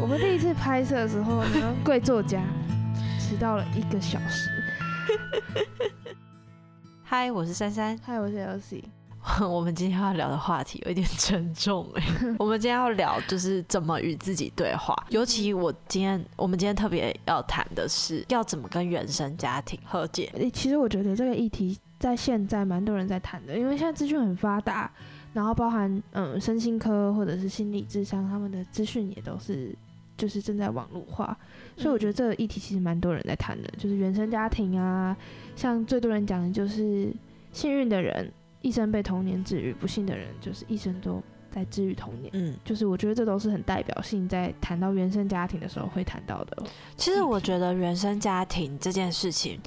我们第一次拍摄的时候呢，贵作家迟到了一个小时。嗨，我是珊珊。嗨，我是 Elsie。我们今天要聊的话题有一点沉重哎。我们今天要聊就是怎么与自己对话，尤其我今天我们今天特别要谈的是要怎么跟原生家庭和解。其实我觉得这个议题在现在蛮多人在谈的，因为现在资讯很发达，然后包含嗯身心科或者是心理智商，他们的资讯也都是就是正在网络化，所以我觉得这个议题其实蛮多人在谈的，就是原生家庭啊，像最多人讲的就是幸运的人。一生被童年治愈，不幸的人就是一生都在治愈童年。嗯，就是我觉得这都是很代表性，在谈到原生家庭的时候会谈到的。其实我觉得原生家庭这件事情，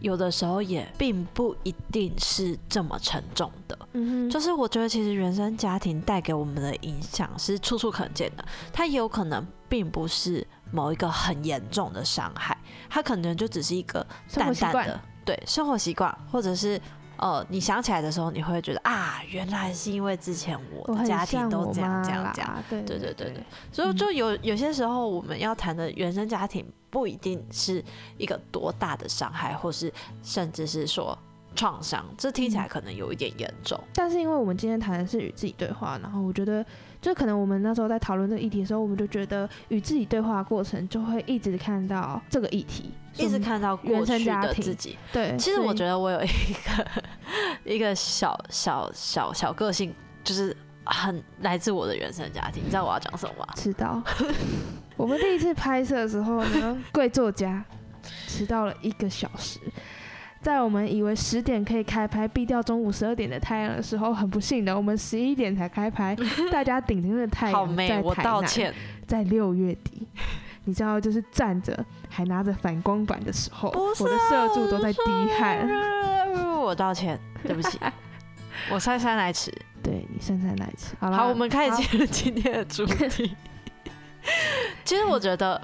有的时候也并不一定是这么沉重的。嗯就是我觉得其实原生家庭带给我们的影响是处处可见的。它也有可能并不是某一个很严重的伤害，它可能就只是一个淡淡的对生活习惯，或者是。呃，你想起来的时候，你会觉得啊，原来是因为之前我的家庭都这样这样这样，对对对对对，所以就有有些时候我们要谈的原生家庭不一定是一个多大的伤害，或是甚至是说创伤，这听起来可能有一点严重。但是因为我们今天谈的是与自己对话，然后我觉得。就可能我们那时候在讨论这个议题的时候，我们就觉得与自己对话的过程，就会一直看到这个议题，一直看到原生家庭自己。对，其实我觉得我有一个 一个小小小小个性，就是很来自我的原生家庭。你知道我要讲什么吗？知道。我们第一次拍摄的时候呢，贵作家迟到了一个小时。在我们以为十点可以开拍，避掉中午十二点的太阳的时候，很不幸的，我们十一点才开拍。大家顶着的太阳在台南，在六月底，你知道，就是站着还拿着反光板的时候，我的摄助都在滴汗。我道歉，对不起，我姗姗来迟。对你姗姗来迟。好了，好，我们开始进入今天的主题。其实我觉得，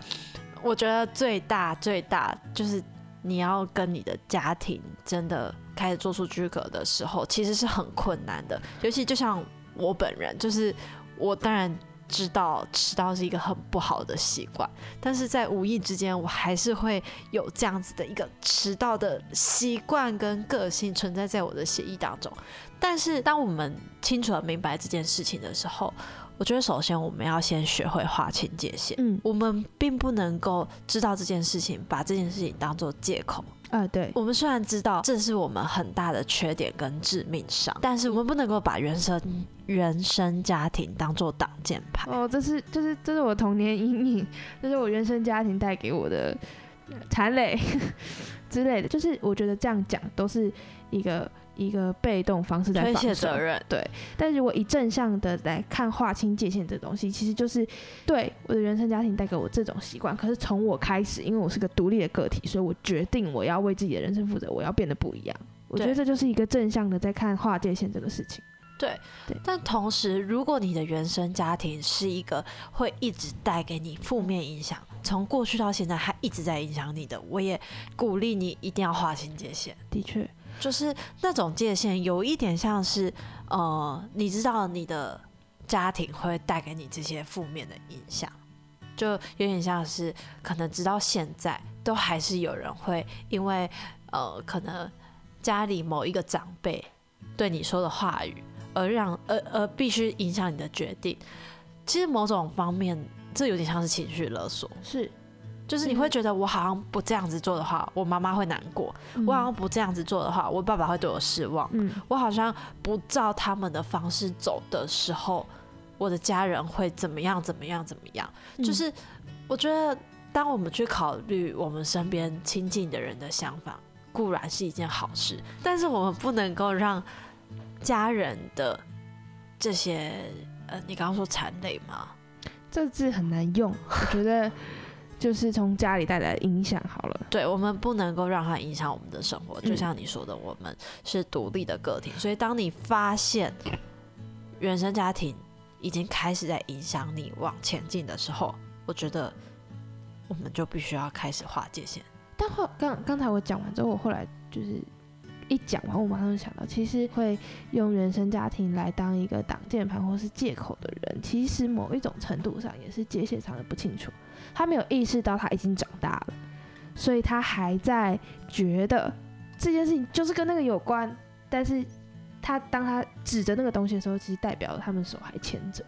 我觉得最大最大就是。你要跟你的家庭真的开始做出区隔的时候，其实是很困难的。尤其就像我本人，就是我当然知道迟到是一个很不好的习惯，但是在无意之间，我还是会有这样子的一个迟到的习惯跟个性存在在我的协议当中。但是当我们清楚的明白这件事情的时候，我觉得首先我们要先学会划清界限。嗯，我们并不能够知道这件事情，把这件事情当做借口。啊，对。我们虽然知道这是我们很大的缺点跟致命伤，但是我们不能够把原生原生家庭当做挡箭牌。哦，这是这是这是我童年阴影，这是我原生家庭带给我的残累 之类的。就是我觉得这样讲都是一个。一个被动方式在推卸责任，对。但如果以正向的来看划清界限这东西，其实就是对我的原生家庭带给我这种习惯。可是从我开始，因为我是个独立的个体，所以我决定我要为自己的人生负责，我要变得不一样。我觉得这就是一个正向的在看划界限这个事情。对，对。但同时，如果你的原生家庭是一个会一直带给你负面影响，从过去到现在还一直在影响你的，我也鼓励你一定要划清界限。的确。就是那种界限，有一点像是，呃，你知道你的家庭会带给你这些负面的影响，就有点像是，可能直到现在都还是有人会因为，呃，可能家里某一个长辈对你说的话语，而让，而而必须影响你的决定。其实某种方面，这有点像是情绪勒索，是。就是你会觉得我好像不这样子做的话，我妈妈会难过；我好像不这样子做的话，我爸爸会对我失望；我好像不照他们的方式走的时候，我的家人会怎么样？怎么样？怎么样？就是我觉得，当我们去考虑我们身边亲近的人的想法，固然是一件好事，但是我们不能够让家人的这些……呃，你刚刚说残累吗？这字很难用，我觉得。就是从家里带来的影响好了，对我们不能够让它影响我们的生活。就像你说的，我们是独立的个体，所以当你发现原生家庭已经开始在影响你往前进的时候，我觉得我们就必须要开始划界限。但后刚刚才我讲完之后，我后来就是一讲完，我马上就想到，其实会用原生家庭来当一个挡箭牌或是借口的人，其实某一种程度上也是界限上的不清楚。他没有意识到他已经长大了，所以他还在觉得这件事情就是跟那个有关。但是他当他指着那个东西的时候，其实代表了他们手还牵着。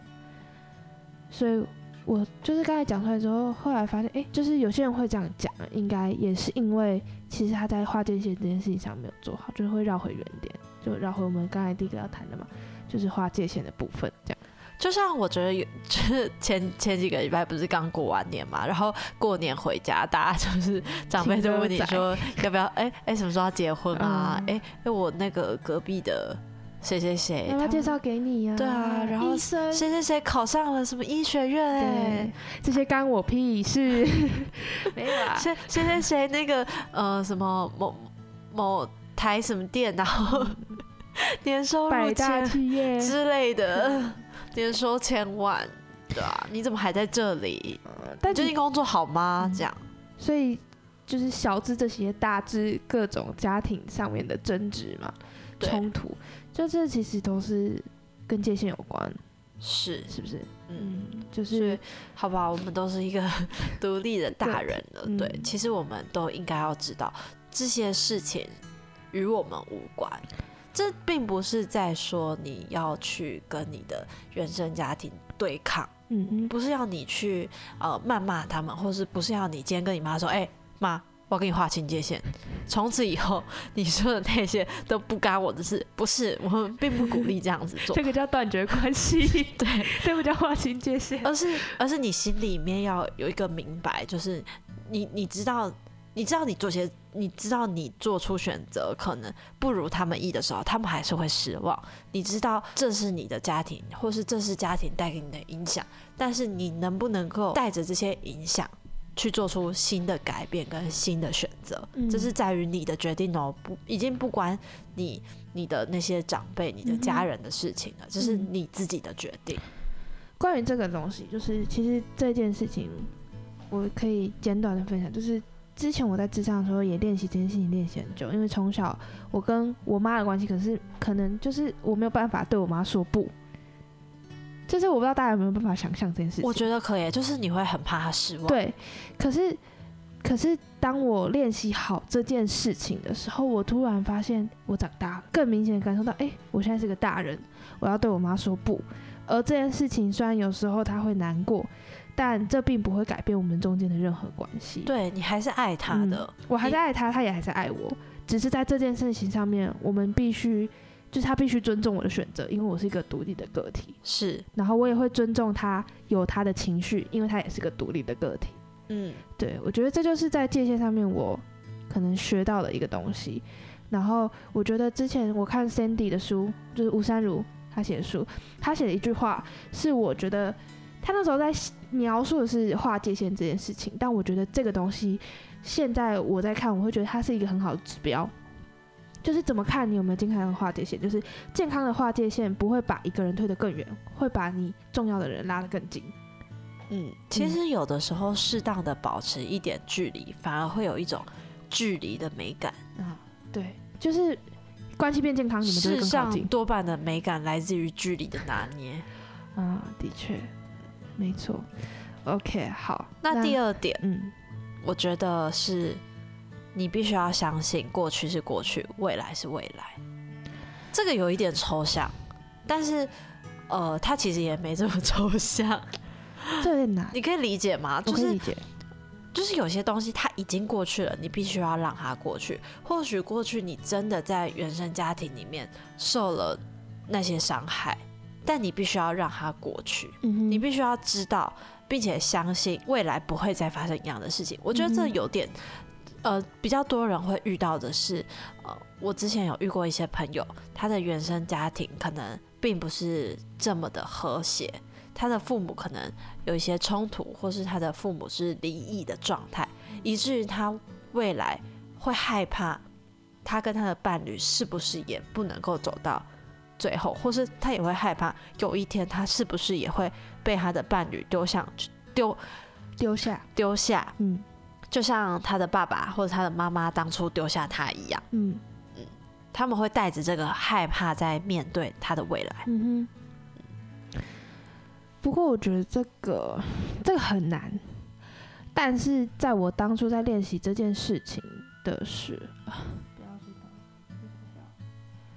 所以我就是刚才讲出来之后，后来发现，哎，就是有些人会这样讲，应该也是因为其实他在画界限这件事情上没有做好，就是会绕回原点，就绕回我们刚才第一个要谈的嘛，就是画界限的部分，这样。就像我觉得有，就是前前几个礼拜不是刚过完年嘛，然后过年回家，大家就是长辈就问你说要不要，哎哎什么时候要结婚啊？哎哎我那个隔壁的谁谁谁，要不要介绍给你呀？对啊，然后谁谁谁考上了什么医学院？哎，这些干我屁事，没有啊。谁谁谁谁那个呃什么某某台什么店，然后 年收入加企业之类的。年收千万，对啊，你怎么还在这里？但最近工作好吗？这样，所以就是小至这些，大至各种家庭上面的争执嘛，冲突，就这其实都是跟界限有关，是是不是？嗯，就是好吧，我们都是一个独立的大人了，对，其实我们都应该要知道这些事情与我们无关。这并不是在说你要去跟你的原生家庭对抗，嗯嗯，不是要你去呃谩骂他们，或是不是要你今天跟你妈说，哎妈，我要跟你划清界限，从此以后你说的那些都不干我的事，不是，我们并不鼓励这样子做，这个叫断绝关系，对，这不叫划清界限，而是而是你心里面要有一个明白，就是你你知道。你知道你做些，你知道你做出选择可能不如他们意的时候，他们还是会失望。你知道这是你的家庭，或是这是家庭带给你的影响，但是你能不能够带着这些影响去做出新的改变跟新的选择，这是在于你的决定哦，不，已经不关你你的那些长辈、你的家人的事情了，这是你自己的决定。关于这个东西，就是其实这件事情，我可以简短的分享，就是。之前我在智障的时候也练习这件事情，练习很久。因为从小我跟我妈的关系，可是可能就是我没有办法对我妈说不。就是我不知道大家有没有办法想象这件事情。我觉得可以，就是你会很怕她失望。对，可是可是当我练习好这件事情的时候，我突然发现我长大了，更明显的感受到，哎，我现在是个大人，我要对我妈说不。而这件事情虽然有时候她会难过。但这并不会改变我们中间的任何关系。对你还是爱他的，我还是爱他，他也还是爱我。只是在这件事情上面，我们必须，就是他必须尊重我的选择，因为我是一个独立的个体。是，然后我也会尊重他有他的情绪，因为他也是个独立的个体。嗯，对，我觉得这就是在界限上面我可能学到的一个东西。然后我觉得之前我看 Sandy 的书，就是吴珊如他写的书，他写的一句话是我觉得。他那时候在描述的是划界限这件事情，但我觉得这个东西现在我在看，我会觉得它是一个很好的指标，就是怎么看你有没有健康的划界限，就是健康的划界限不会把一个人推得更远，会把你重要的人拉得更近。嗯，其实有的时候适当的保持一点距离，反而会有一种距离的美感啊。对，就是关系变健康，你们世上多半的美感来自于距离的拿捏啊，的确。没错，OK，好。那第二点，嗯，我觉得是，你必须要相信过去是过去，未来是未来。这个有一点抽象，但是，呃，它其实也没这么抽象。这有点难，你可以理解吗？就是理解，就是有些东西它已经过去了，你必须要让它过去。或许过去你真的在原生家庭里面受了那些伤害。但你必须要让它过去，你必须要知道，并且相信未来不会再发生一样的事情。我觉得这有点，呃，比较多人会遇到的是，呃，我之前有遇过一些朋友，他的原生家庭可能并不是这么的和谐，他的父母可能有一些冲突，或是他的父母是离异的状态，以至于他未来会害怕，他跟他的伴侣是不是也不能够走到。最后，或是他也会害怕，有一天他是不是也会被他的伴侣丢向丢丢下丢下？嗯，就像他的爸爸或者他的妈妈当初丢下他一样。嗯嗯，他们会带着这个害怕在面对他的未来。嗯哼。不过我觉得这个这个很难，但是在我当初在练习这件事情的是，不要知道，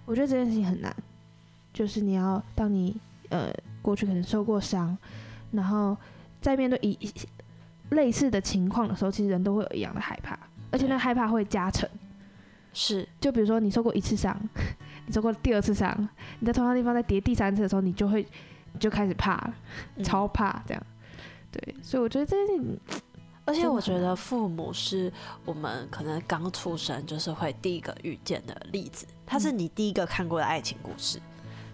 我觉得这件事情很难，就是你要当你呃过去可能受过伤，然后在面对一类似的情况的时候，其实人都会有一样的害怕，而且那害怕会加成。是，就比如说你受过一次伤，你受过第二次伤，你在同样地方再叠第三次的时候，你就会你就开始怕了，超怕这样。对，所以我觉得这件事情，而且我觉得父母是我们可能刚出生就是会第一个遇见的例子，他是你第一个看过的爱情故事，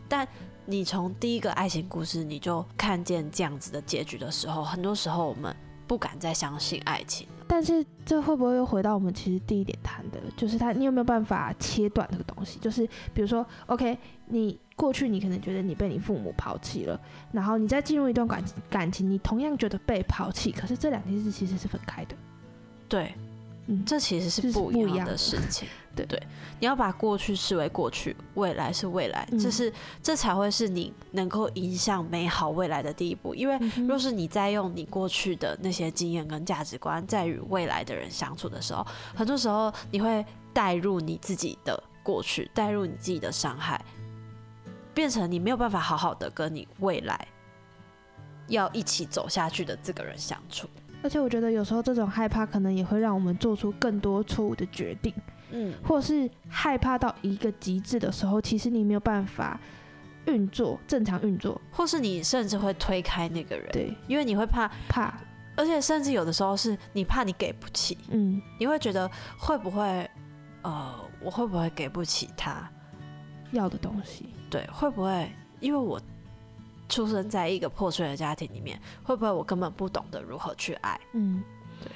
但你从第一个爱情故事你就看见这样子的结局的时候，很多时候我们不敢再相信爱情。但是这会不会又回到我们其实第一点谈的，就是他你有没有办法切断这个东西？就是比如说，OK，你过去你可能觉得你被你父母抛弃了，然后你再进入一段感感情，你同样觉得被抛弃，可是这两件事其实是分开的。对。嗯，这其实是不一样的。事情，对。对，你要把过去视为过去，未来是未来，这是这才会是你能够影响美好未来的第一步。因为若是你在用你过去的那些经验跟价值观在与未来的人相处的时候，很多时候你会带入你自己的过去，带入你自己的伤害，变成你没有办法好好的跟你未来要一起走下去的这个人相处。而且我觉得有时候这种害怕可能也会让我们做出更多错误的决定，嗯，或是害怕到一个极致的时候，其实你没有办法运作正常运作，或是你甚至会推开那个人，对，因为你会怕怕，而且甚至有的时候是你怕你给不起，嗯，你会觉得会不会，呃，我会不会给不起他要的东西？对，会不会因为我。出生在一个破碎的家庭里面，会不会我根本不懂得如何去爱？嗯，对，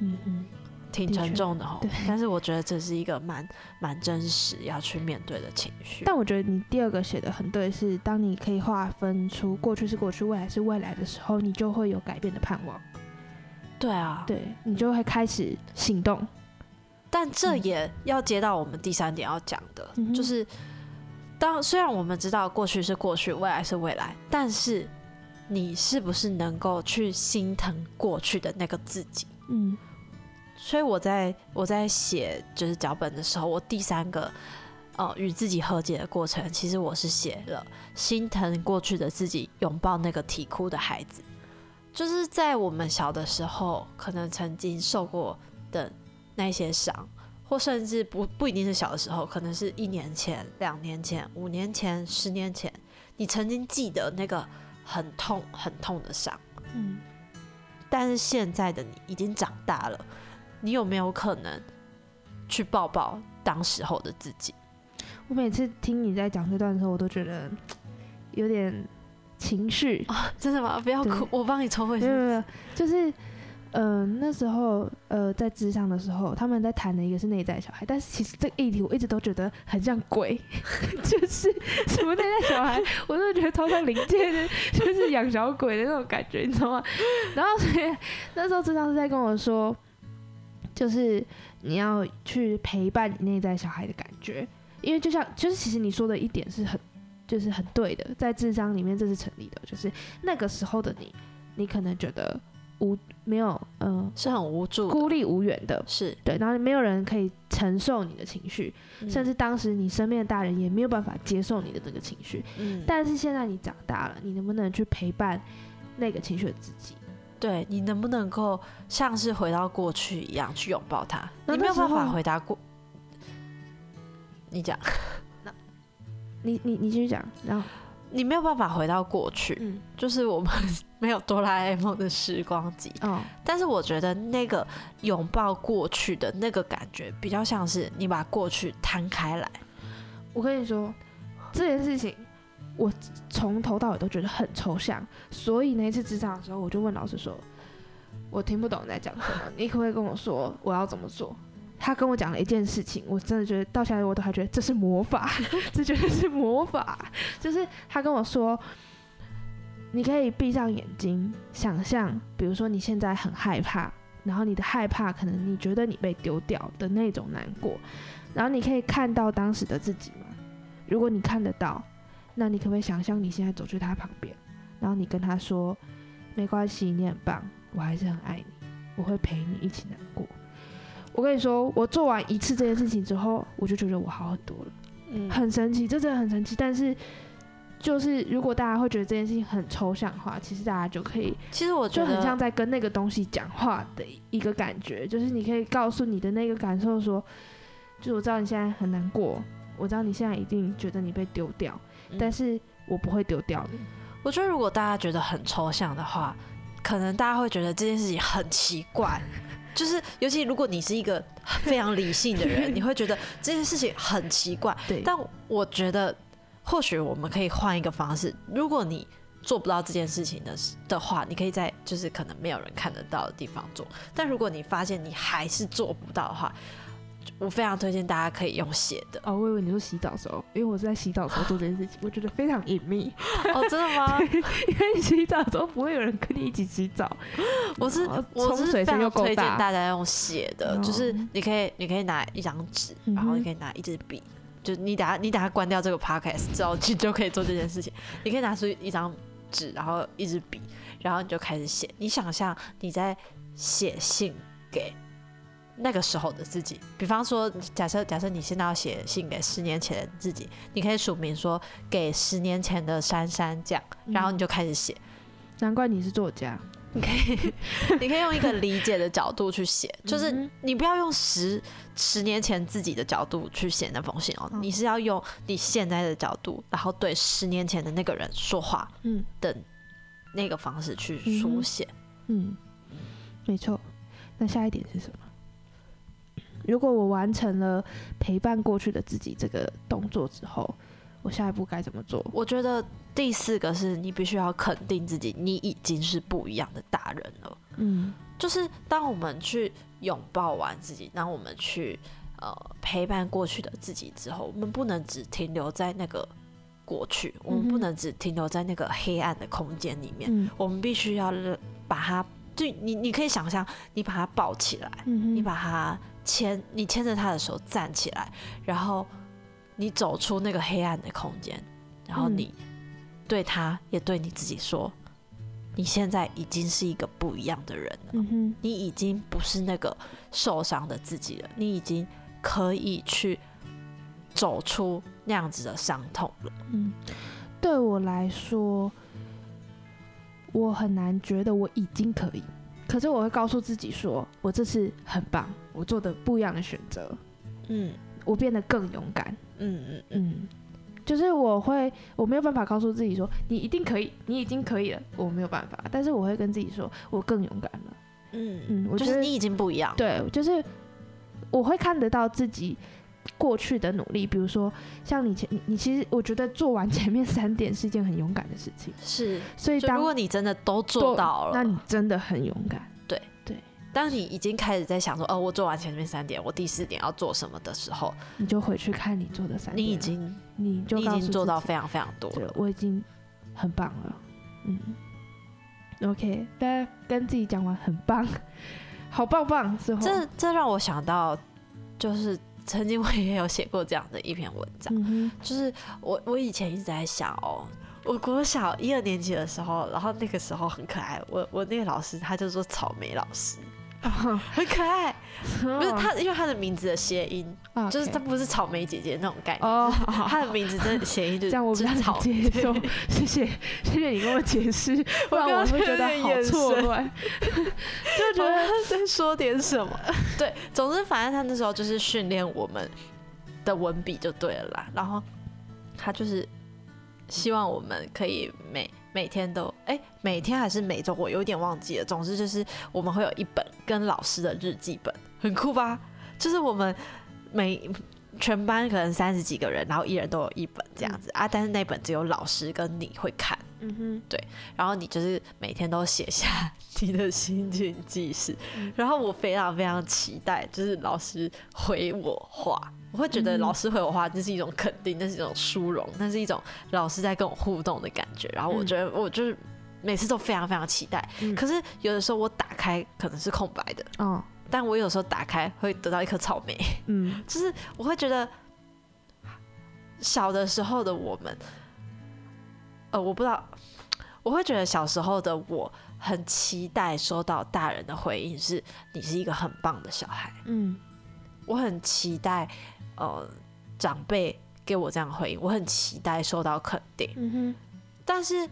嗯嗯，挺沉重的哈。对，但是我觉得这是一个蛮蛮真实要去面对的情绪。但我觉得你第二个写的很对，是当你可以划分出过去是过去，未来是未来的时候，你就会有改变的盼望。对啊，对你就会开始行动。但这也要接到我们第三点要讲的，就是。当虽然我们知道过去是过去，未来是未来，但是你是不是能够去心疼过去的那个自己？嗯，所以我在我在写就是脚本的时候，我第三个呃与自己和解的过程，其实我是写了心疼过去的自己，拥抱那个啼哭的孩子，就是在我们小的时候，可能曾经受过的那些伤。或甚至不不一定是小的时候，可能是一年前、两年前、五年前、十年前，你曾经记得那个很痛、很痛的伤。嗯。但是现在的你已经长大了，你有没有可能去抱抱当时候的自己？我每次听你在讲这段的时候，我都觉得有点情绪啊！真的吗？不要哭，我帮你抽回去。没有，就是。嗯，那时候呃，在智商的时候，他们在谈的一个是内在小孩，但是其实这个议题我一直都觉得很像鬼，就是什么内在小孩，我真的觉得超像灵界的，就是养小鬼的那种感觉，你知道吗？然后所以那时候智商是在跟我说，就是你要去陪伴你内在小孩的感觉，因为就像就是其实你说的一点是很就是很对的，在智商里面这是成立的，就是那个时候的你，你可能觉得。无没有，嗯，是很无助、孤立无援的，是对，然后没有人可以承受你的情绪，甚至当时你身边的大人也没有办法接受你的这个情绪。嗯，但是现在你长大了，你能不能去陪伴那个情绪的自己？对你能不能够像是回到过去一样去拥抱他？你没有办法回答过，你讲，那你你你继续讲，然后。你没有办法回到过去，嗯，就是我们没有哆啦 A 梦的时光机，嗯，但是我觉得那个拥抱过去的那个感觉，比较像是你把过去摊开来。我跟你说，这件事情我从头到尾都觉得很抽象，所以那次职场的时候，我就问老师说，我听不懂你在讲什么，你可不可以跟我说我要怎么做？他跟我讲了一件事情，我真的觉得到现在我都还觉得这是魔法，这绝对是魔法。就是他跟我说，你可以闭上眼睛，想象，比如说你现在很害怕然后你的害怕，可能你觉得你被丢掉的那种难过，然后你可以看到当时的自己吗？如果你看得到，那你可不可以想象你现在走去他旁边，然后你跟他说：“没关系，你很棒，我还是很爱你，我会陪你一起难过。”我跟你说，我做完一次这件事情之后，我就觉得我好很多了，嗯很神奇，这真的很神奇。但是，就是如果大家会觉得这件事情很抽象化，其实大家就可以其实我就很像在跟那个东西讲话的一个感觉，就是你可以告诉你的那个感受说，就是我知道你现在很难过，我知道你现在一定觉得你被丢掉，嗯但是我不会丢掉你。我觉得如果大家觉得很抽象的话，可能大家会觉得这件事情很奇怪。就是，尤其如果你是一个非常理性的人，你会觉得这件事情很奇怪。对，但我觉得，或许我们可以换一个方式。如果你做不到这件事情的的话，你可以在就是可能没有人看得到的地方做。但如果你发现你还是做不到的话，我非常推荐大家可以用写的。哦，我以为你说洗澡的时候，因为我是在洗澡的时候做这件事情，我觉得非常隐秘，哦，真的吗？因为你洗澡的时候不会有人跟你一起洗澡。我是我是非常推荐大大家用写的，就是哦你可以你可以拿一张纸，然后你可以拿一支笔，就你等下你等下关掉这个 podcast 之后，你就可以做这件事情。你可以拿出一张纸，然后一支笔，然后你就开始写。你想象你在写信给那个时候的自己，比方说，假设假设你现在要写信给十年前的自己，你可以署名说给十年前的珊珊这样，然后你就开始写。难怪你是作家，你可以，你可以用一个理解的角度去写，就是嗯你不要用十十年前自己的角度去写那封信哦，嗯你是要用你现在的角度，然后对十年前的那个人说话嗯的那个方式去书写。嗯，没错。那下一点是什么？如果我完成了陪伴过去的自己这个动作之后，我下一步该怎么做？我觉得第四个是你必须要肯定自己，你已经是不一样的大人了。嗯。就是当我们去拥抱完自己，当我们去呃陪伴过去的自己之后，我们不能只停留在那个过去，我们不能只停留在那个黑暗的空间里面，嗯。我们必须要把它，就你你可以想象，你把它抱起来，嗯你把它牵，你牵着他的手站起来，然后你走出那个黑暗的空间，然后嗯。你对他也对你自己说，你现在已经是一个不一样的人了。你已经不是那个受伤的自己了，你已经可以去走出那样子的伤痛了。嗯，对我来说，我很难觉得我已经可以，可是我会告诉自己说，我这次很棒，我做的不一样的选择，嗯我变得更勇敢。嗯嗯嗯，就是我会，我没有办法告诉自己说你一定可以，你已经可以了，我没有办法，但是我会跟自己说，我更勇敢了。嗯嗯，我觉得就是你已经不一样。对，就是我会看得到自己过去的努力，比如说像你前你你其实我觉得做完前面三点是一件很勇敢的事情，是，所以当如果你真的都做到了，那你真的很勇敢。当你已经开始在想说，哦，我做完前面三点，我第四点要做什么的时候，你就回去看你做的三点，你已经你就你已经做到非常非常多对了。我已经很棒了。嗯，OK，大家跟自己讲完很棒，好棒棒之后，这这让我想到，就是曾经我也有写过这样的一篇文章。嗯，就是我我以前一直在想哦，我国小一二年级的时候，然后那个时候很可爱，我我那个老师他就说草莓老师，很可爱，不 不是他，因为他的名字的谐音就是他不是草莓姐姐那种概念，他的名字真的谐音就是这样我比较就是草能接受，谢谢谢谢你跟我解释，不然我会觉得好错乱，就觉得他在说点什么。对，总之反正他那时候就是训练我们的文笔就对了啦。然后他就是希望我们可以每每天都哎、每天还是每周，我有点忘记了。总之就是我们会有一本跟老师的日记本，很酷吧？就是我们每全班可能三十几个人，然后一人都有一本这样子、啊，但是那本只有老师跟你会看。嗯哼，对然后你就是每天都写下你的心情记事，嗯然后我非常非常期待，就是老师回我话，我会觉得嗯老师回我话，这是一种肯定，那是一种殊荣，那是一种老师在跟我互动的感觉。然后我嗯觉得我就是每次都非常非常期待。嗯可是有的时候我打开可能是空白的，哦，但我有时候打开会得到一颗草莓，嗯 就是我会觉得小的时候的我们，呃，我不知道，我会觉得小时候的我很期待收到大人的回应，是你是一个很棒的小孩。嗯我很期待，呃，长辈给我这样的回应，我很期待受到肯定。嗯哼，但是，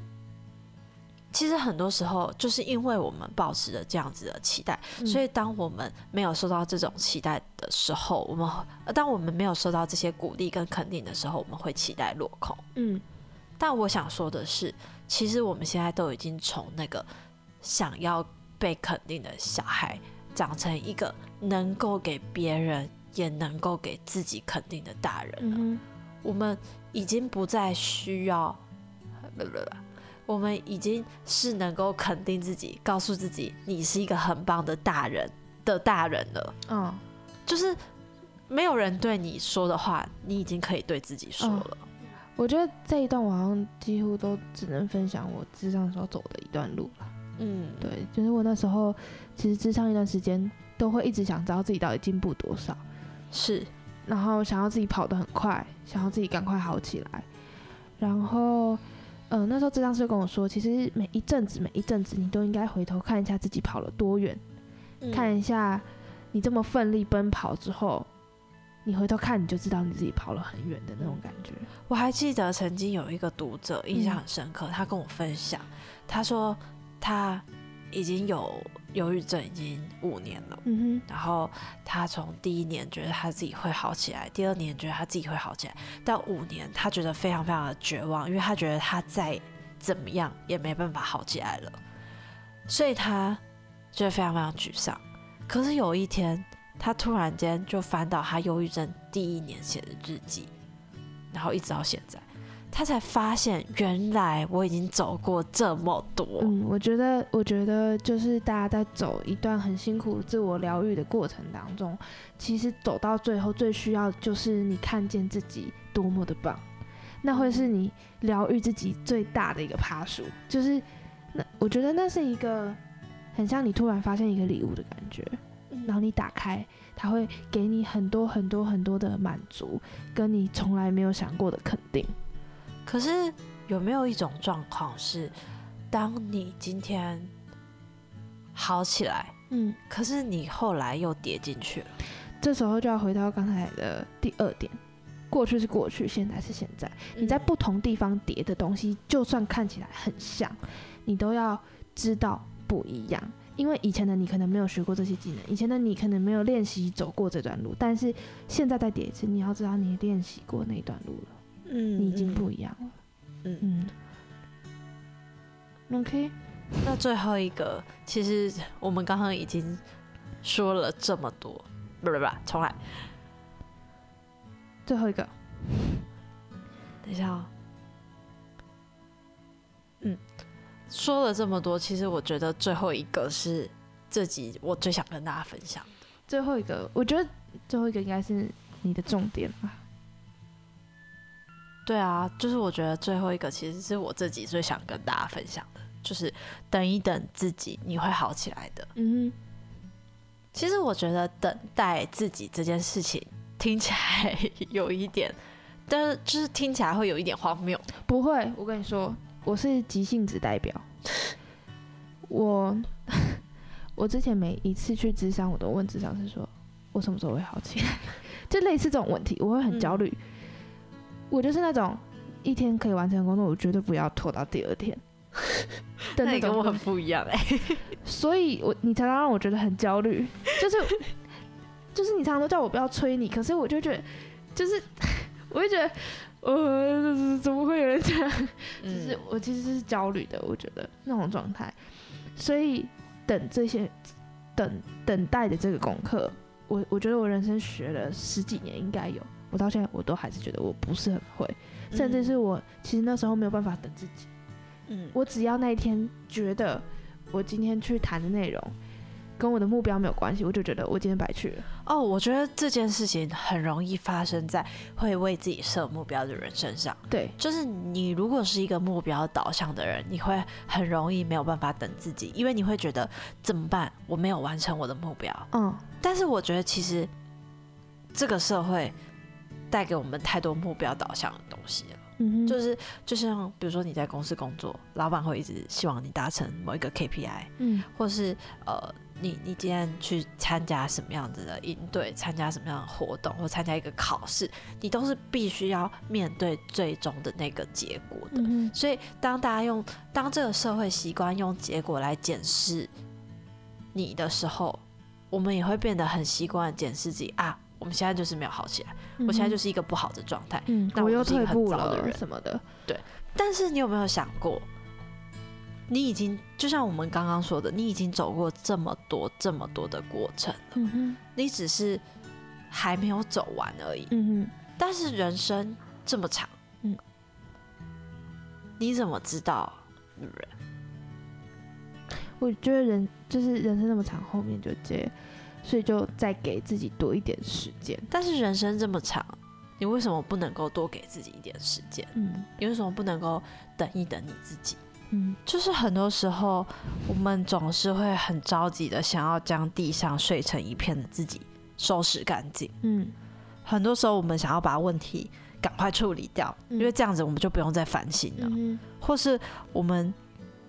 其实很多时候就是因为我们保持着这样子的期待，嗯所以当我们没有受到这种期待的时候，我们呃当我们没有受到这些鼓励跟肯定的时候，我们会期待落空。嗯但我想说的是，其实我们现在都已经从那个想要被肯定的小孩，长成一个能够给别人也能够给自己肯定的大人了。嗯，我们已经不再需要，不不不，我们已经是能够肯定自己，告诉自己你是一个很棒的大人的大人了。嗯就是没有人对你说的话，你已经可以对自己说嗯了。我觉得这一段我好像几乎都只能分享我智商时候走的一段路了。嗯，对，就是我那时候其实智商一段时间都会一直想知道自己到底进步多少，是，然后想要自己跑得很快，想要自己赶快好起来。然后，嗯、那时候智商师就跟我说，其实每一阵子每一阵子你都应该回头看一下自己跑了多远，嗯看一下你这么奋力奔跑之后，你回头看你就知道你自己跑了很远的那种感觉。我还记得曾经有一个读者印象很深刻，他跟我分享，他说他已经有忧郁症已经五年了。嗯然后他从第一年觉得他自己会好起来，第二年觉得他自己会好起来，到五年他觉得非常非常的绝望，因为他觉得他再怎么样也没办法好起来了，所以他觉得非常非常沮丧。可是有一天，他突然间就翻到他忧郁症第一年写的日记，然后一直到现在，他才发现原来我已经走过这么多。嗯，我觉得，我觉得就是大家在走一段很辛苦自我疗愈的过程当中，其实走到最后最需要就是你看见自己多么的棒，那会是你疗愈自己最大的一个爬树，就是那我觉得那是一个很像你突然发现一个礼物的感觉，然后你打开，它会给你很多很多很多的满足，跟你从来没有想过的肯定。可是有没有一种状况是，当你今天好起来，嗯，可是你后来又跌进去了？这时候就要回到刚才的第二点，过去是过去，现在是现在。你在不同地方叠的东西，就算看起来很像，你都要知道不一样。因为以前的你可能没有学过这些技能，以前的你可能没有练习走过这段路，但是现在再叠一次，你要知道你练习过那段路了，嗯你已经不一样了。嗯嗯。OK，那最后一个，其实我们刚刚已经说了这么多，不不不，重来，最后一个，等一下、哦。嗯，说了这么多，其实我觉得最后一个是这集我最想跟大家分享的。最后一个，我觉得最后一个应该是你的重点吧。对啊，就是我觉得最后一个其实是我自己最想跟大家分享的，就是等一等自己，你会好起来的。嗯其实我觉得等待自己这件事情听起来 有一点，但是就是听起来会有一点荒谬。不会，我跟你说，我是急性子代表。我 我之前每一次去智商，我都问智商是说，我什么时候会好起来？就类似这种问题，我会很焦虑。我就是那种一天可以完成的工作，我绝对不要拖到第二天 的那种那你跟我很不一样哎、所以我你常常让我觉得很焦虑，就是就是你常常都叫我不要催你，可是我就觉得就是我会觉得呃怎么会有人这样？就是我其实是焦虑的，我觉得那种状态，所以等这些等等待的这个功课，我我觉得我人生学了十几年应该有，我到现在我都还是觉得我不是很会，甚至是我其实那时候没有办法等自己。嗯我只要那一天觉得我今天去谈的内容跟我的目标没有关系，我就觉得我今天白去了。哦，我觉得这件事情很容易发生在会为自己设目标的人身上。对，就是你如果是一个目标导向的人，你会很容易没有办法等自己，因为你会觉得怎么办？我没有完成我的目标。嗯，但是我觉得其实这个社会带给我们太多目标导向的东西了。嗯，就是就像比如说你在公司工作，老板会一直希望你达成某一个 KPI，嗯或是呃，你你今天去参加什么样子的应对，参加什么样的活动，或参加一个考试，你都是必须要面对最终的那个结果的。嗯，所以，当大家用当这个社会习惯用结果来检视你的时候，我们也会变得很习惯检视自己啊。我们现在就是没有好起来，我现在就是是一个不好的状态。嗯，那我又退步了什么的。对但是你有没有想过，你已经就像我们刚刚说的，你已经走过这么多这么多的过程了，嗯，你只是还没有走完而已。但是人生这么长，嗯，你怎么知道人？我觉得人就是人生那么长，后面就接，所以就再给自己多一点时间。但是人生这么长，你为什么不能够多给自己一点时间？嗯你为什么不能够等一等你自己？嗯就是很多时候，我们总是会很着急的想要将地上睡成一片的自己收拾干净。嗯很多时候，我们想要把问题赶快处理掉，嗯因为这样子我们就不用再烦心了。嗯或是我们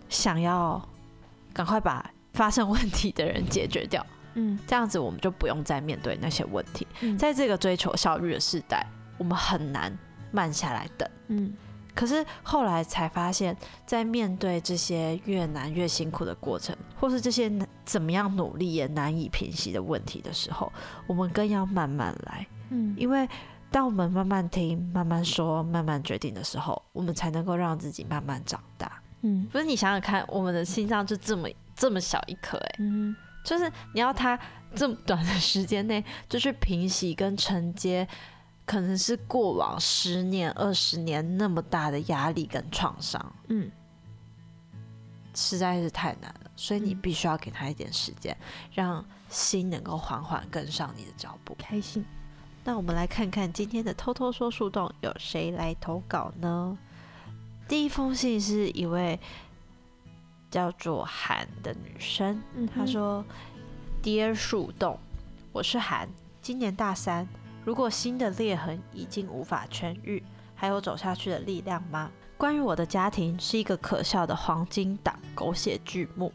想要赶快把发生问题的人解决掉，嗯。这样子我们就不用再面对那些问题。嗯。在这个追求效率的时代，我们很难慢下来等。嗯。可是后来才发现，在面对这些越难越辛苦的过程，或是这些怎么样努力也难以平息的问题的时候，我们更要慢慢来，嗯。因为当我们慢慢听、慢慢说、慢慢决定的时候，我们才能够让自己慢慢长大。嗯。不是你想想看，我们的心脏就这么这么小一颗，哎，嗯就是你要他这么短的 时间内就去平息跟承接，可能是过往十年、二十年那么大的压力跟创伤，嗯实在是太难了。所以你嗯必须要给他一点时间，让心能够缓缓跟上你的脚步。开心。那我们来看看今天的偷偷说树洞有谁来投稿呢？第一封信是一位叫做韩的女生，嗯她说：“Dear 树洞，我是韩，今年大三。如果新的裂痕已经无法痊愈，还有走下去的力量吗？关于我的家庭是一个可笑的黄金档狗血剧目。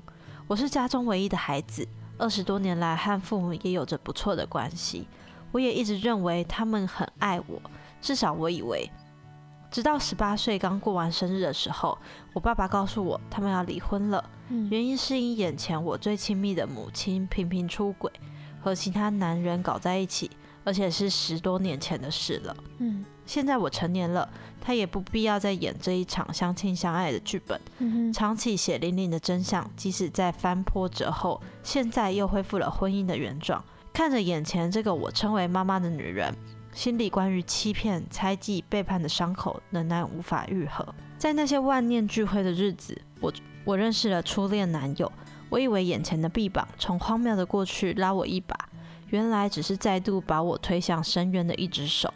我是家中唯一的孩子，二十多年来和父母也有着不错的关系。我也一直认为他们很爱我，至少我以为。直到十八岁刚过完生日的时候，我爸爸告诉我他们要离婚了。嗯原因是因眼前我最亲密的母亲频频出轨，和其他男人搞在一起，而且是十多年前的事了。嗯现在我成年了，他也不必要再演这一场相亲相爱的剧本。嗯长期血淋淋的真相，即使在翻波折后，现在又恢复了婚姻的原状。看着眼前这个我称为妈妈的女人，心里关于欺骗、猜忌、背叛的伤口仍然无法愈合。在那些万念俱灰的日子，我我认识了初恋男友。我以为眼前的臂膀从荒谬的过去拉我一把，原来只是再度把我推向深渊的一只手。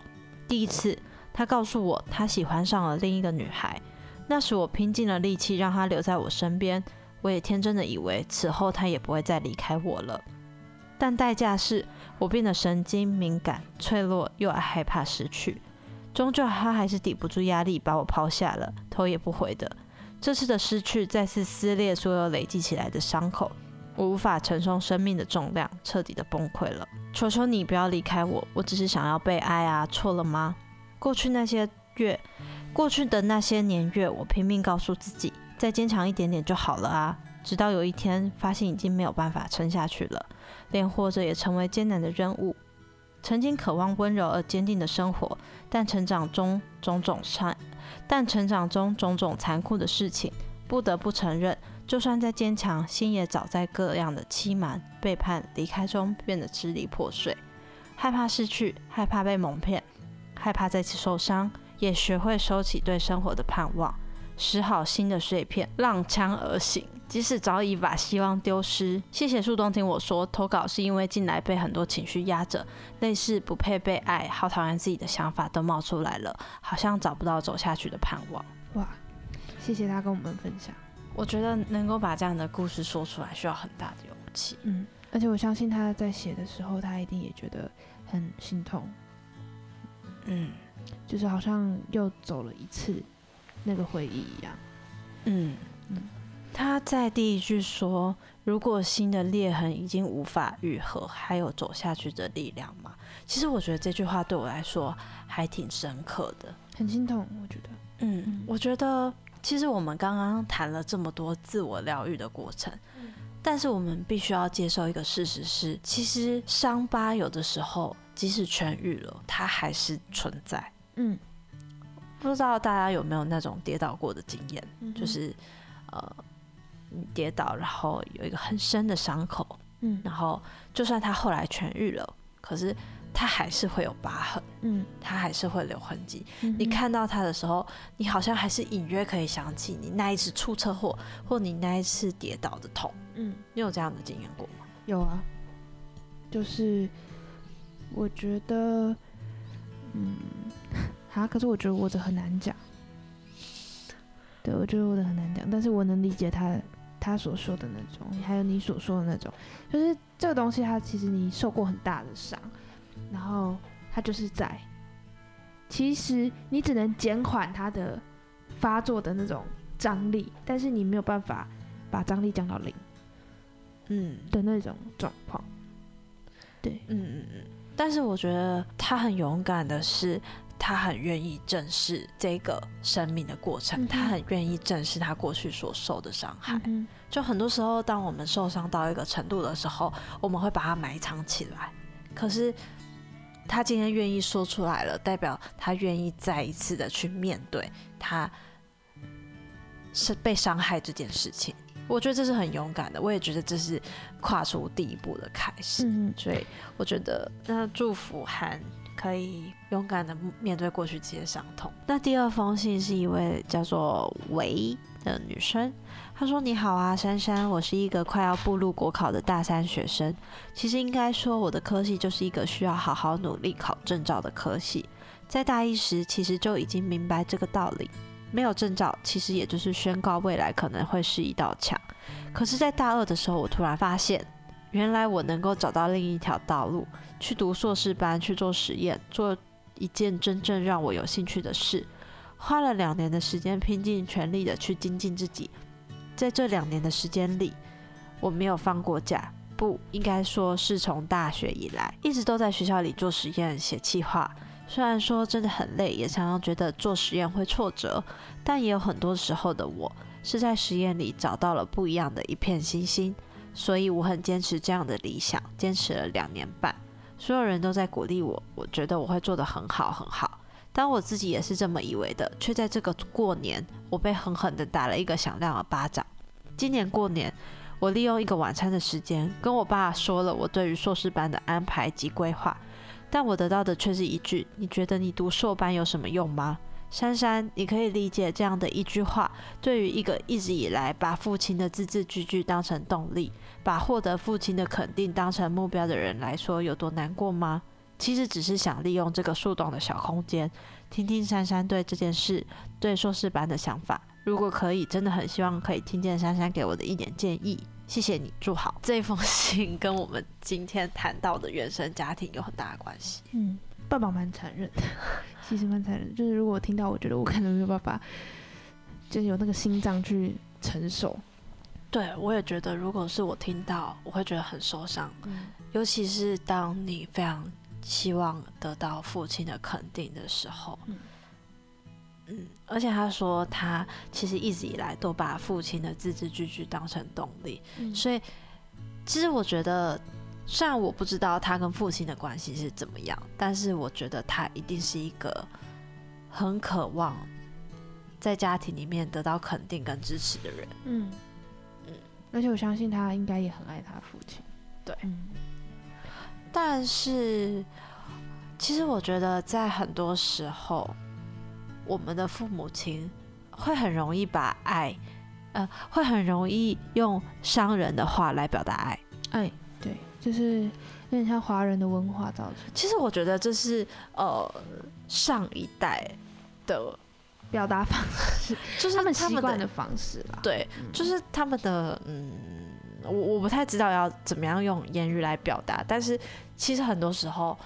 第一次，他告诉我他喜欢上了另一个女孩。那时我拼尽了力气让他留在我身边，我也天真的以为此后他也不会再离开我了。但代价是我变得神经敏感、脆弱，又害怕失去。终究他还是抵不住压力，把我抛下了，头也不回的。这次的失去再次撕裂所有累积起来的伤口，我无法承受生命的重量，彻底的崩溃了。求求你不要离开我，我只是想要被爱啊，错了吗？过去那些月，过去的那些年月，我拼命告诉自己，再坚强一点点就好了啊。直到有一天，发现已经没有办法撑下去了，连活着也成为艰难的任务。曾经渴望温柔而坚定的生活，但成长中种种残，但成长中种种残酷的事情，不得不承认，就算再坚强，心也早在各样的欺瞒、背叛、离开中变得支离破碎。害怕失去，害怕被蒙骗，害怕再次受伤，也学会收起对生活的盼望。拾好新的碎片，浪枪而行。即使早已把希望丢失，谢谢树洞听我说。投稿是因为近来被很多情绪压着，类似不配被爱、好讨厌自己的想法都冒出来了，好像找不到走下去的盼望。哇，谢谢他跟我们分享。我觉得能够把这样的故事说出来，需要很大的勇气。嗯，而且我相信他在写的时候，他一定也觉得很心痛。嗯，就是好像又走了一次那个回忆一样。嗯嗯。他在第一句说：“如果心的裂痕已经无法愈合，还有走下去的力量吗？”其实我觉得这句话对我来说还挺深刻的，很心痛。我觉得，嗯，我觉得其实我们刚刚谈了这么多自我疗愈的过程，但是我们必须要接受一个事实是，其实伤疤有的时候即使痊愈了，它还是存在。嗯，不知道大家有没有那种跌倒过的经验，就是呃。你跌倒，然后有一个很深的伤口，嗯，然后就算他后来痊愈了，可是他还是会有疤痕，嗯，他还是会留痕迹。你看到他的时候，你好像还是隐约可以想起你那一次出车祸，或你那一次跌倒的痛，嗯，你有这样的经验过吗？有啊，就是我觉得，嗯，啊，可是我觉得我的很难讲，对我觉得我的很难讲，但是我能理解他。他所说的那种，还有你所说的那种，就是这个东西，它其实你受过很大的伤，然后它就是在，其实你只能减缓它的发作的那种张力，但是你没有办法把张力降到零，嗯的那种状况。对，嗯嗯嗯。但是我觉得他很勇敢的是。他很愿意正视这个生命的过程，他很愿意正视他过去所受的伤害。就很多时候，当我们受伤到一个程度的时候，我们会把它埋藏起来。可是他今天愿意说出来了，代表他愿意再一次的去面对他是被伤害这件事情。我觉得这是很勇敢的，我也觉得这是跨出第一步的开始。所以我觉得，那祝福韩。可以勇敢的面对过去这些伤痛。那第二封信是一位叫做维的女生，她说：“你好啊，珊珊，我是一个快要步入国考的大三学生。其实应该说，我的科系就是一个需要好好努力考证照的科系。在大一时，其实就已经明白这个道理。没有证照，其实也就是宣告未来可能会是一道墙。可是，在大二的时候，我突然发现，原来我能够找到另一条道路。”去读硕士班，去做实验，做一件真正让我有兴趣的事，花了两年的时间，拼尽全力的去精进自己。在这两年的时间里，我没有放过假，不应该说是从大学以来，一直都在学校里做实验、写计划。虽然说真的很累，也常常觉得做实验会挫折，但也有很多时候的我是在实验里找到了不一样的一片星星。所以我很坚持这样的理想，坚持了两年半。所有人都在鼓励我，我觉得我会做得很好很好。当我自己也是这么以为的，却在这个过年，我被狠狠地打了一个响亮的巴掌。今年过年，我利用一个晚餐的时间，跟我爸说了我对于硕士班的安排及规划，但我得到的却是一句：“你觉得你读硕班有什么用吗？”珊珊，你可以理解这样的一句话，对于一个一直以来把父亲的字字句句当成动力，把获得父亲的肯定当成目标的人来说有多难过吗？其实只是想利用这个树洞的小空间，听听珊珊对这件事、对硕士班的想法。如果可以，真的很希望可以听见珊珊给我的一点建议。谢谢你，祝好。这封信跟我们今天谈到的原生家庭有很大的关系。嗯。爸爸蛮残忍的，其实蛮残忍。就是如果听到，我觉得我可能没有办法，就是有那个心脏去承受。对，我也觉得，如果是我听到，我会觉得很受伤。嗯，尤其是当你非常希望得到父亲的肯定的时候。嗯。嗯，而且他说，他其实一直以来都把父亲的字字句句当成动力。嗯。所以，其实我觉得。虽然我不知道他跟父亲的关系是怎么样，但是我觉得他一定是一个很渴望在家庭里面得到肯定跟支持的人。嗯嗯，而且我相信他应该也很爱他父亲。对，但是其实我觉得在很多时候，我们的父母亲会很容易把爱，呃，会很容易用伤人的话来表达爱。哎，对，就是有点像华人的文化造成其实我觉得这是呃上一代的，表达方式，就是他们的习惯的方式啦。对，就是他们的嗯，我我不太知道要怎么样用言语来表达，但是其实很多时候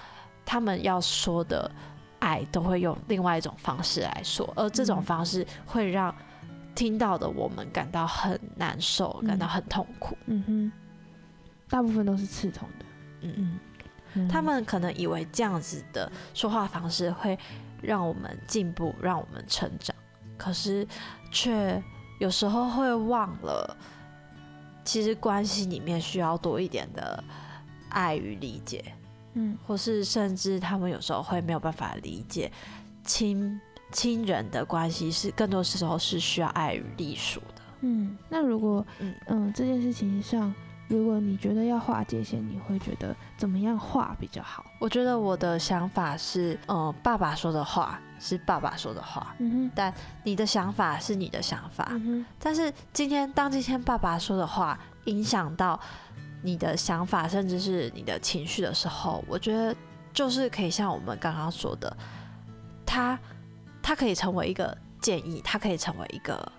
他们要说的爱都会用另外一种方式来说，而这种嗯方式会让听到的我们感到很难受，感到嗯很痛苦。嗯哼，大部分都是刺痛的。嗯，嗯他们可能以为这样子的说话方式会让我们进步，让我们成长，可是却有时候会忘了，其实关系里面需要多一点的爱与理解，嗯或是甚至他们有时候会没有办法理解亲亲人的关系是更多时候是需要爱与隶属的。嗯，那如果嗯嗯这件事情上，如果你觉得要划界限，你会觉得怎么样画比较好？我觉得我的想法是，呃，爸爸说的话是爸爸说的话，嗯哼，你的想法是你的想法，嗯哼，但是今天当今天爸爸说的话影响到你的想法，甚至是你的情绪的时候，我觉得就是可以像我们刚刚说的，他他可以成为一个建议，他可以成为一个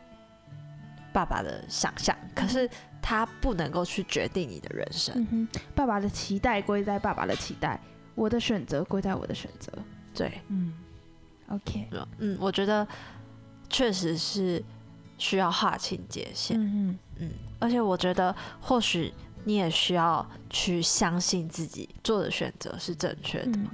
爸爸的想象，可是他不能够去决定你的人生。嗯哼，爸爸的期待归在爸爸的期待，我的选择归在我的选择。对，嗯，OK，嗯，我觉得确实是需要划清界限。嗯嗯，而且我觉得或许你也需要去相信自己做的选择是正确的。嗯，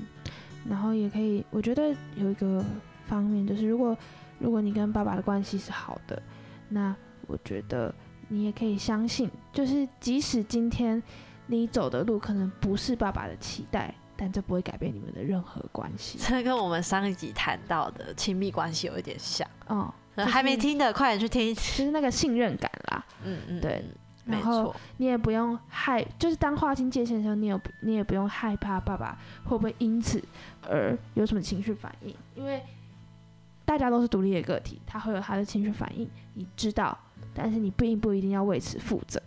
然后也可以，我觉得有一个方面就是，如果如果你跟爸爸的关系是好的，那我觉得你也可以相信，就是即使今天你走的路可能不是爸爸的期待，但这不会改变你们的任何关系。这跟我们上一集谈到的亲密关系有一点像，哦，就是还没听的快点去听。就是那个信任感啦。嗯嗯，对然后错，你也不用害，就是当划清界限的时候，你有你也不用害怕爸爸会不会因此而有什么情绪反应，因为大家都是独立的个体，他会有他的情绪反应，你知道，但是你并不一定要为此负责。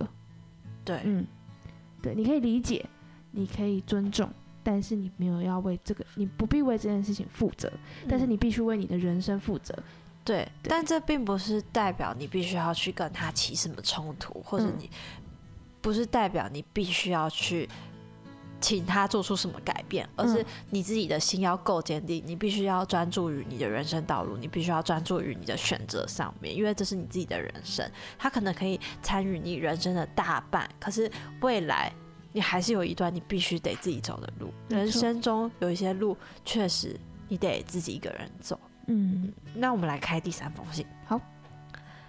对，嗯，对，你可以理解，你可以尊重，但是你没有要为这个，你不必为这件事情负责，但是嗯你必须为你的人生负责。对，对但这并不是代表你必须要去跟他起什么冲突，或者嗯你不是代表你必须要去请他做出什么改变，而是嗯你自己的心要够坚定，你必须要专注于你的人生道路，你必须要专注于你的选择上面，因为这是你自己的人生，他可能可以参与你人生的大半，可是未来。你还是有一段你必须得自己走的路，人生中有一些路确实你得自己一个人走。嗯那我们来开第三封信。好，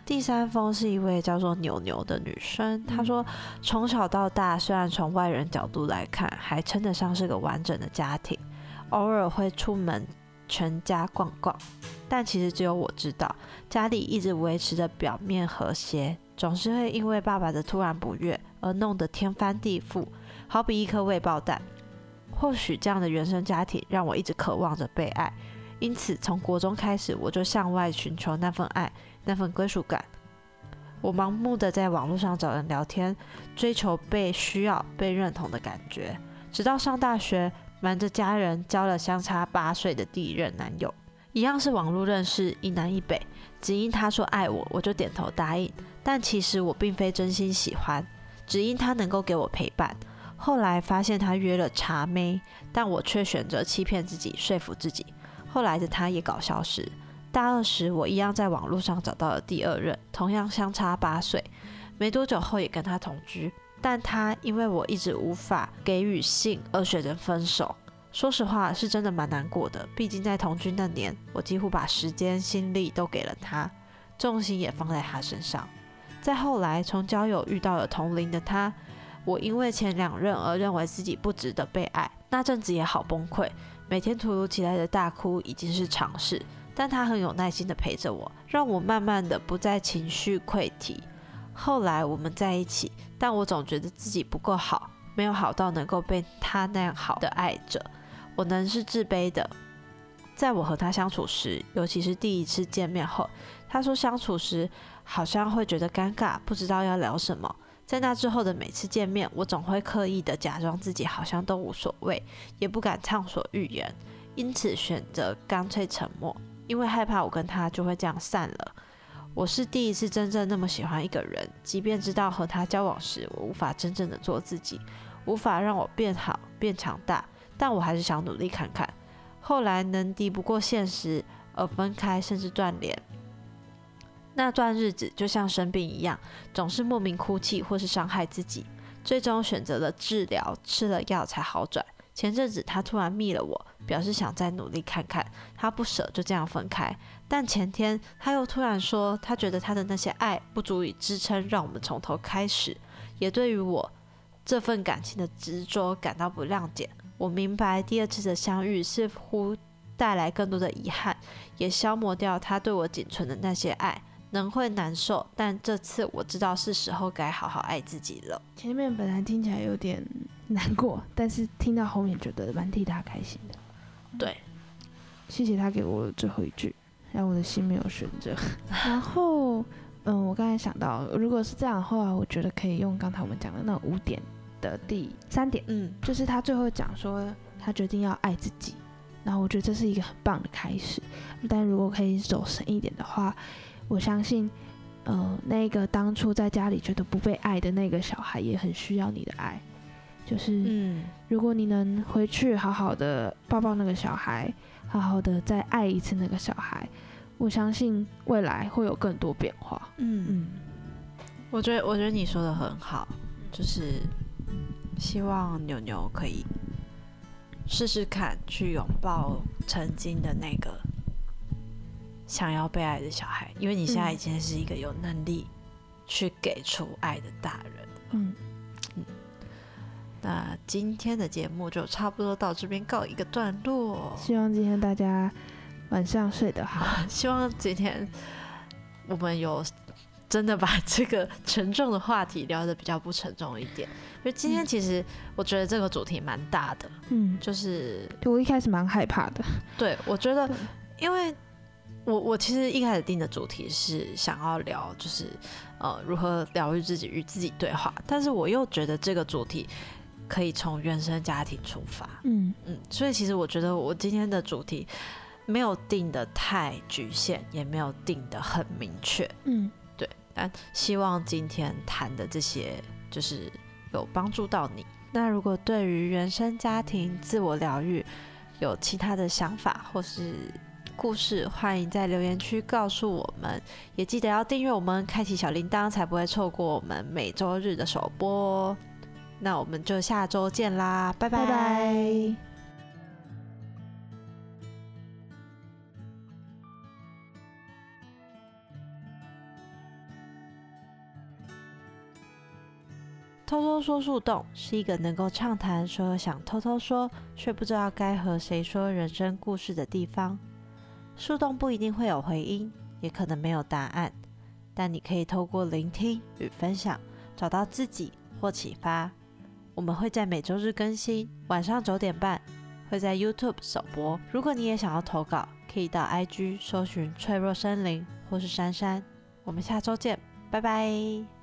第三封是一位叫做牛牛的女生，她嗯说从小到大，虽然从外人角度来看，还称得上是个完整的家庭，偶尔会出门全家逛逛，但其实只有我知道，家里一直维持着表面和谐，总是会因为爸爸的突然不悦而弄得天翻地覆，好比一颗未爆弹。或许这样的原生家庭让我一直渴望着被爱，因此从国中开始，我就向外寻求那份爱，那份归属感。我盲目的在网络上找人聊天，追求被需要、被认同的感觉。直到上大学，瞒着家人交了相差八岁的第一任男友，一样是网络认识，一南一北。只因他说爱我，我就点头答应。但其实我并非真心喜欢，只因他能够给我陪伴。后来发现他约了茶妹，但我却选择欺骗自己，说服自己。后来的他也搞消失。大二时，我一样在网络上找到了第二任，同样相差八岁。没多久后也跟他同居，但他因为我一直无法给予性而选择分手。说实话，是真的蛮难过的。毕竟在同居那年，我几乎把时间、心力都给了他，重心也放在他身上。再后来，从交友遇到了同龄的他，我因为前两任而认为自己不值得被爱，那阵子也好崩溃，每天突如其来的大哭已经是常事。但他很有耐心的陪着我，让我慢慢的不再情绪溃堤。后来我们在一起，但我总觉得自己不够好，没有好到能够被他那样好的爱着，我能是自卑的。在我和他相处时，尤其是第一次见面后，他说相处时好像会觉得尴尬，不知道要聊什么。在那之后的每次见面，我总会刻意的假装自己好像都无所谓，也不敢畅所欲言，因此选择干脆沉默，因为害怕我跟他就会这样散了。我是第一次真正那么喜欢一个人，即便知道和他交往时我无法真正的做自己，无法让我变好变强大，但我还是想努力看看。后来能敌不过现实而分开，甚至断联。那段日子就像生病一样，总是莫名哭泣或是伤害自己，最终选择了治疗，吃了药才好转。前阵子他突然密了我，表示想再努力看看，他不舍就这样分开。但前天他又突然说，他觉得他的那些爱不足以支撑，让我们从头开始，也对于我这份感情的执着感到不谅解。我明白第二次的相遇似乎带来更多的遗憾，也消磨掉他对我仅存的那些爱。能会难受，但这次我知道是时候该好好爱自己了。前面本来听起来有点难过，但是听到后面觉得蛮替他开心的。对，谢谢他给我最后一句，让我的心没有悬着。然后，嗯，我刚才想到，如果是这样的话，我觉得可以用刚才我们讲的那五点的第三点，嗯，就是他最后讲说他决定要爱自己，然后我觉得这是一个很棒的开始。但如果可以走深一点的话。我相信，呃，那个当初在家里觉得不被爱的那个小孩，也很需要你的爱。就是，嗯，如果你能回去好好的抱抱那个小孩，好好的再爱一次那个小孩，我相信未来会有更多变化。嗯嗯，我觉得，我觉得你说的很好，就是希望牛牛可以试试看去拥抱曾经的那个。想要被爱的小孩，因为你现在已经是一个有能力去给出爱的大人。嗯嗯，那今天的节目就差不多到这边告一个段落。希望今天大家晚上睡得好。希望今天我们有真的把这个沉重的话题聊得比较不沉重一点。因为今天其实我觉得这个主题蛮大的。嗯，就是我一开始蛮害怕的。对，我觉得因为。我我其实一开始定的主题是想要聊，就是呃如何疗愈自己与自己对话，但是我又觉得这个主题可以从原生家庭出发，嗯嗯，所以其实我觉得我今天的主题没有定的太局限，也没有定的很明确，嗯，对，但希望今天谈的这些就是有帮助到你。那如果对于原生家庭自我疗愈有其他的想法或是。故事，欢迎在留言区告诉我们，也记得要订阅我们，开启小铃铛，才不会错过我们每周日的首播。那我们就下周见啦，拜拜。偷偷说树洞是一个能够畅谈所有想偷偷说却不知道该和谁说人生故事的地方。树洞不一定会有回音，也可能没有答案，但你可以透过聆听与分享，找到自己或启发。我们会在每周日更新，晚上九点半会在 YouTube 首播。如果你也想要投稿，可以到 IG 搜寻“脆弱森林”或是珊珊。我们下周见，拜拜。